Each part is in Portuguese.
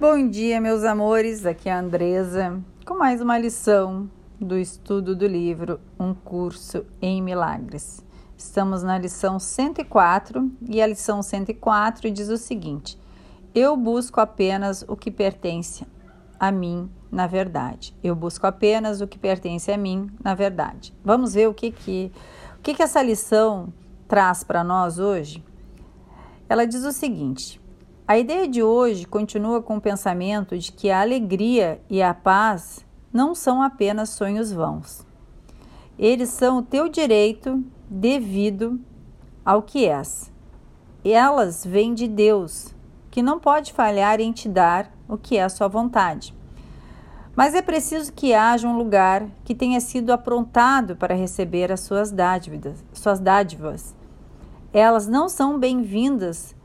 Bom dia, meus amores. Aqui é a Andresa com mais uma lição do estudo do livro Um Curso em Milagres. Estamos na lição 104 e a lição 104 diz o seguinte: Eu busco apenas o que pertence a mim na verdade. Eu busco apenas o que pertence a mim na verdade. Vamos ver o que que o que, que essa lição traz para nós hoje? Ela diz o seguinte: a ideia de hoje continua com o pensamento de que a alegria e a paz não são apenas sonhos vãos. Eles são o teu direito devido ao que és. Elas vêm de Deus, que não pode falhar em te dar o que é a sua vontade. Mas é preciso que haja um lugar que tenha sido aprontado para receber as suas dádivas. Suas dádivas. Elas não são bem-vindas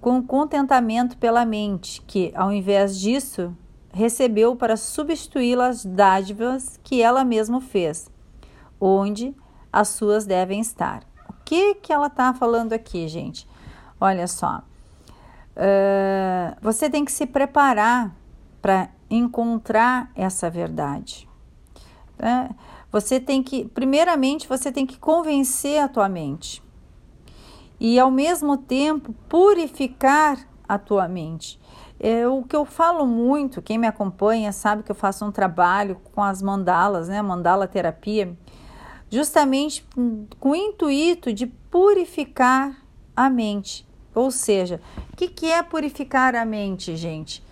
com contentamento pela mente, que, ao invés disso, recebeu para substituí las dádivas que ela mesma fez, onde as suas devem estar. O que, que ela está falando aqui, gente? Olha só. Uh, você tem que se preparar para encontrar essa verdade. Né? Você tem que, primeiramente, você tem que convencer a tua mente e ao mesmo tempo purificar a tua mente. É, o que eu falo muito, quem me acompanha sabe que eu faço um trabalho com as mandalas, né, mandala terapia, justamente com o intuito de purificar a mente. Ou seja, o que, que é purificar a mente, gente?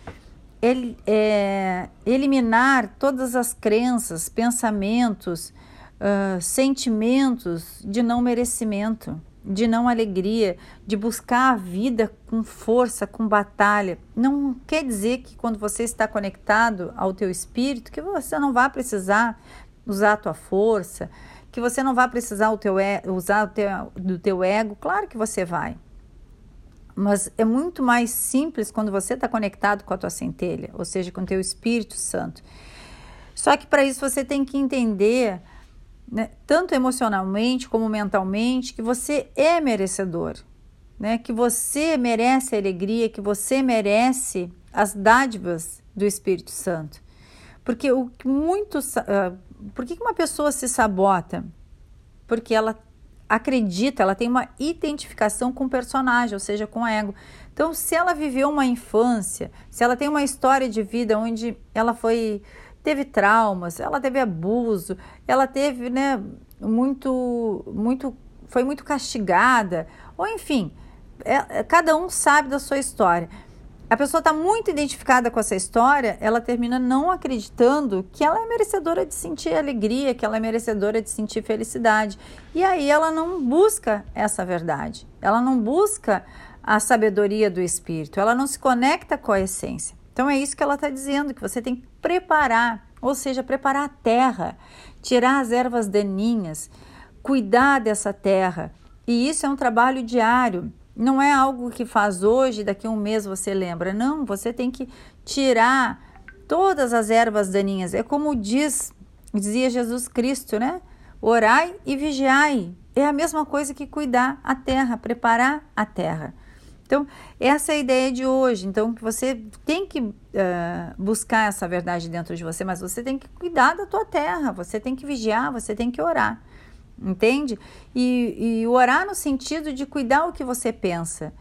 Ele, é, eliminar todas as crenças, pensamentos, uh, sentimentos de não merecimento de não alegria, de buscar a vida com força, com batalha. Não quer dizer que quando você está conectado ao teu espírito, que você não vai precisar usar a tua força, que você não vai precisar o teu, usar o teu, do teu ego. Claro que você vai. Mas é muito mais simples quando você está conectado com a tua centelha, ou seja, com o teu Espírito Santo. Só que para isso você tem que entender né, tanto emocionalmente como mentalmente, que você é merecedor, né, que você merece a alegria, que você merece as dádivas do Espírito Santo. Porque o que muito, uh, por que uma pessoa se sabota? Porque ela acredita, ela tem uma identificação com o personagem, ou seja, com o ego. Então, se ela viveu uma infância, se ela tem uma história de vida onde ela foi teve traumas, ela teve abuso, ela teve, né, muito, muito, foi muito castigada, ou enfim, é, é cada um sabe da sua história. A pessoa está muito identificada com essa história, ela termina não acreditando que ela é merecedora de sentir alegria, que ela é merecedora de sentir felicidade. E aí ela não busca essa verdade, ela não busca a sabedoria do espírito, ela não se conecta com a essência. Então é isso que ela está dizendo, que você tem que preparar, ou seja, preparar a terra, tirar as ervas daninhas, cuidar dessa terra. E isso é um trabalho diário. Não é algo que faz hoje, daqui a um mês você lembra. Não, você tem que tirar todas as ervas daninhas. É como diz, dizia Jesus Cristo, né? Orai e vigiai. É a mesma coisa que cuidar a terra, preparar a terra. Então, essa é a ideia de hoje. Então, que você tem que uh, buscar essa verdade dentro de você, mas você tem que cuidar da tua terra, você tem que vigiar, você tem que orar. Entende? E, e orar no sentido de cuidar o que você pensa.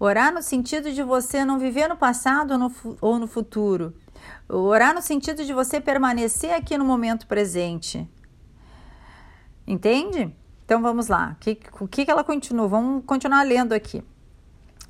Orar no sentido de você não viver no passado ou no, ou no futuro. Orar no sentido de você permanecer aqui no momento presente. Entende? Então vamos lá. O que, o que ela continua? Vamos continuar lendo aqui.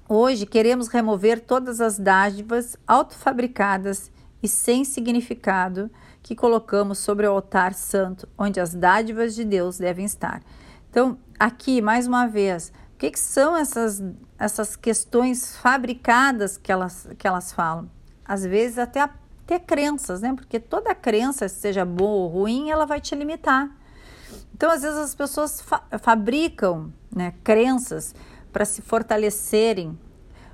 Hoje queremos remover todas as dádivas autofabricadas e sem significado que colocamos sobre o altar santo, onde as dádivas de Deus devem estar. Então, aqui, mais uma vez, o que, que são essas, essas questões fabricadas que elas, que elas falam? Às vezes, até, até crenças, né? Porque toda crença, seja boa ou ruim, ela vai te limitar. Então, às vezes, as pessoas fa fabricam né, crenças para se fortalecerem.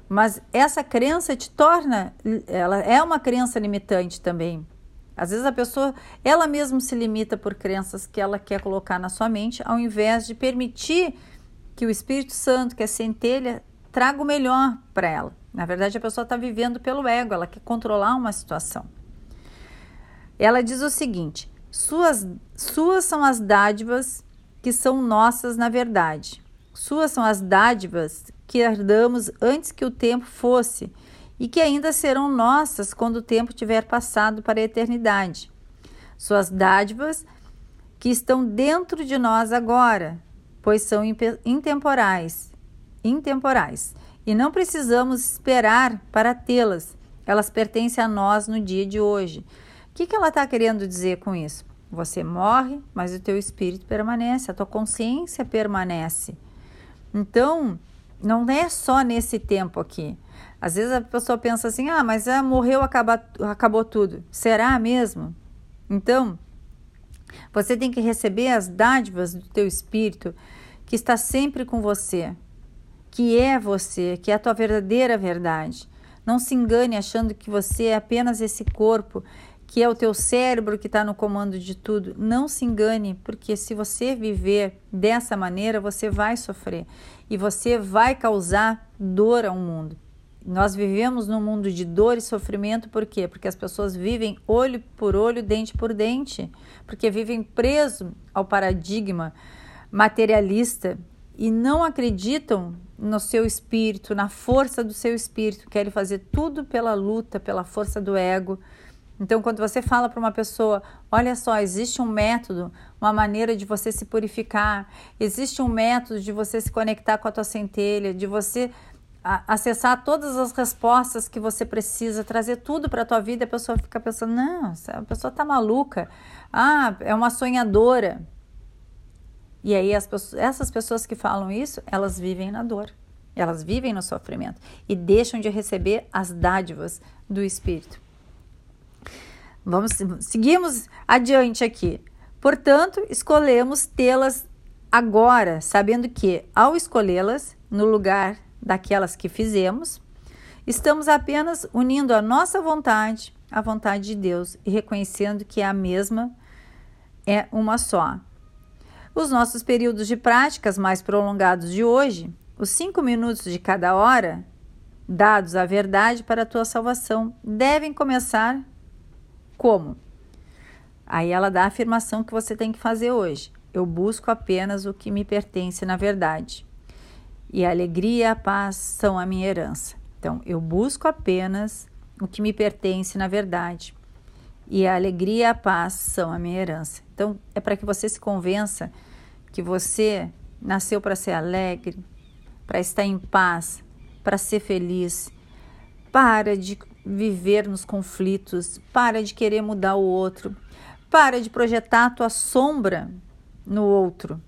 Mas essa crença te torna, ela é uma crença limitante também. Às vezes a pessoa, ela mesma se limita por crenças que ela quer colocar na sua mente, ao invés de permitir que o Espírito Santo, que é centelha, traga o melhor para ela. Na verdade, a pessoa está vivendo pelo ego, ela quer controlar uma situação. Ela diz o seguinte: suas, suas são as dádivas que são nossas na verdade. Suas são as dádivas que herdamos antes que o tempo fosse e que ainda serão nossas quando o tempo tiver passado para a eternidade. Suas dádivas que estão dentro de nós agora, pois são intemporais, intemporais, e não precisamos esperar para tê-las. Elas pertencem a nós no dia de hoje. O que, que ela está querendo dizer com isso? Você morre, mas o teu espírito permanece, a tua consciência permanece. Então, não é só nesse tempo aqui. Às vezes a pessoa pensa assim: ah, mas é, morreu, acaba, acabou tudo. Será mesmo? Então, você tem que receber as dádivas do teu espírito que está sempre com você, que é você, que é a tua verdadeira verdade. Não se engane achando que você é apenas esse corpo, que é o teu cérebro que está no comando de tudo. Não se engane, porque se você viver dessa maneira, você vai sofrer e você vai causar dor ao mundo. Nós vivemos num mundo de dor e sofrimento, por quê? Porque as pessoas vivem olho por olho, dente por dente, porque vivem preso ao paradigma materialista e não acreditam no seu espírito, na força do seu espírito, querem fazer tudo pela luta, pela força do ego. Então, quando você fala para uma pessoa, olha só, existe um método, uma maneira de você se purificar, existe um método de você se conectar com a tua centelha, de você acessar todas as respostas que você precisa, trazer tudo para a tua vida, a pessoa fica pensando, não, a pessoa está maluca, ah, é uma sonhadora. E aí pessoas, essas pessoas que falam isso, elas vivem na dor, elas vivem no sofrimento e deixam de receber as dádivas do Espírito. Vamos, seguimos adiante aqui. Portanto, escolhemos tê-las agora, sabendo que, ao escolhê-las no lugar daquelas que fizemos, estamos apenas unindo a nossa vontade à vontade de Deus e reconhecendo que a mesma é uma só. Os nossos períodos de práticas mais prolongados de hoje, os cinco minutos de cada hora, dados à verdade para a tua salvação, devem começar como? Aí ela dá a afirmação que você tem que fazer hoje. Eu busco apenas o que me pertence na verdade e a alegria e a paz são a minha herança. Então, eu busco apenas o que me pertence na verdade, e a alegria e a paz são a minha herança. Então, é para que você se convença que você nasceu para ser alegre, para estar em paz, para ser feliz. Para de viver nos conflitos, para de querer mudar o outro, para de projetar a tua sombra no outro.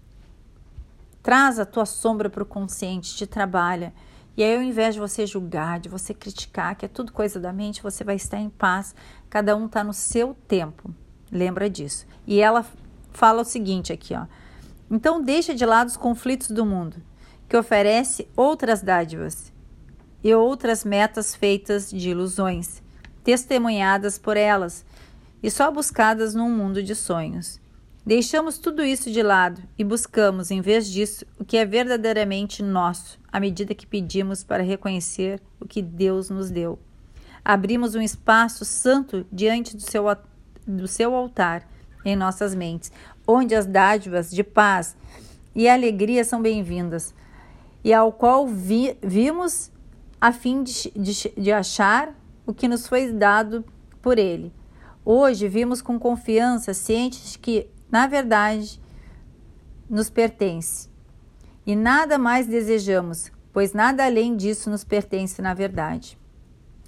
Traz a tua sombra para o consciente, te trabalha. E aí, ao invés de você julgar, de você criticar, que é tudo coisa da mente, você vai estar em paz. Cada um está no seu tempo. Lembra disso. E ela fala o seguinte aqui, ó. Então deixa de lado os conflitos do mundo, que oferece outras dádivas e outras metas feitas de ilusões, testemunhadas por elas e só buscadas num mundo de sonhos. Deixamos tudo isso de lado e buscamos, em vez disso, o que é verdadeiramente nosso, à medida que pedimos para reconhecer o que Deus nos deu. Abrimos um espaço santo diante do seu, do seu altar em nossas mentes, onde as dádivas de paz e alegria são bem-vindas, e ao qual vi, vimos a fim de, de, de achar o que nos foi dado por Ele. Hoje vimos com confiança, cientes que na verdade, nos pertence. E nada mais desejamos, pois nada além disso nos pertence na verdade.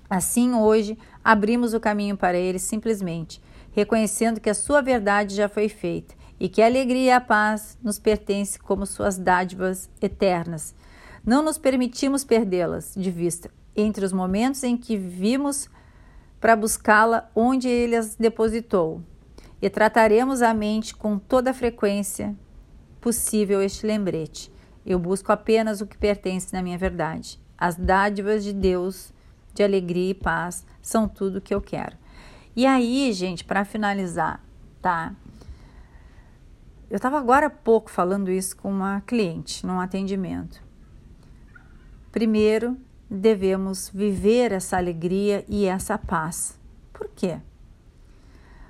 Assim, hoje, abrimos o caminho para ele simplesmente, reconhecendo que a sua verdade já foi feita e que a alegria e a paz nos pertencem como suas dádivas eternas. Não nos permitimos perdê-las de vista entre os momentos em que vimos para buscá-la onde ele as depositou e trataremos a mente com toda a frequência possível este lembrete. Eu busco apenas o que pertence na minha verdade. As dádivas de Deus, de alegria e paz, são tudo que eu quero. E aí, gente, para finalizar, tá? Eu estava agora há pouco falando isso com uma cliente num atendimento. Primeiro, devemos viver essa alegria e essa paz. Por quê?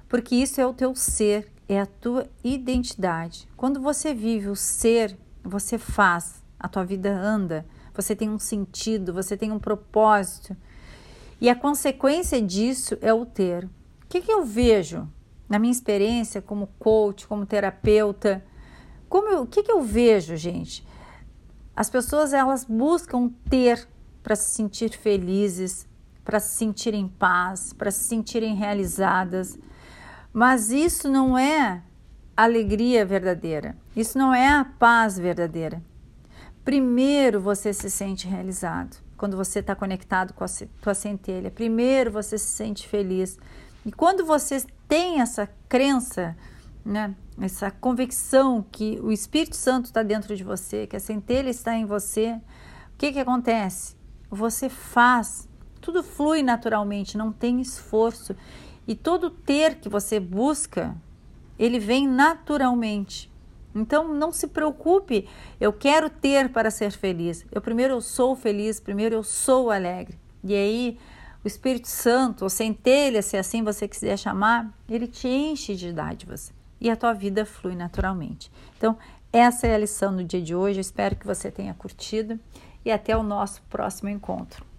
Porque isso é o teu ser, é a tua identidade. Quando você vive o ser, você faz, a tua vida anda, você tem um sentido, você tem um propósito. E a consequência disso é o ter. O que, que eu vejo na minha experiência como coach, como terapeuta? Como eu, o que, que eu vejo, gente? As pessoas elas buscam ter para se sentir felizes, para se sentirem em paz, para se sentirem realizadas. Mas isso não é alegria verdadeira. Isso não é a paz verdadeira. Primeiro você se sente realizado quando você está conectado com a tua centelha. Primeiro você se sente feliz. E quando você tem essa crença, né, essa convicção que o Espírito Santo está dentro de você, que a centelha está em você, o que, que acontece? Você faz, tudo flui naturalmente, não tem esforço. E todo ter que você busca, ele vem naturalmente. Então não se preocupe, eu quero ter para ser feliz. Eu primeiro eu sou feliz, primeiro eu sou alegre. E aí o Espírito Santo, ou centelha, se assim você quiser chamar, ele te enche de dádivas e a tua vida flui naturalmente. Então, essa é a lição do dia de hoje. Eu espero que você tenha curtido e até o nosso próximo encontro.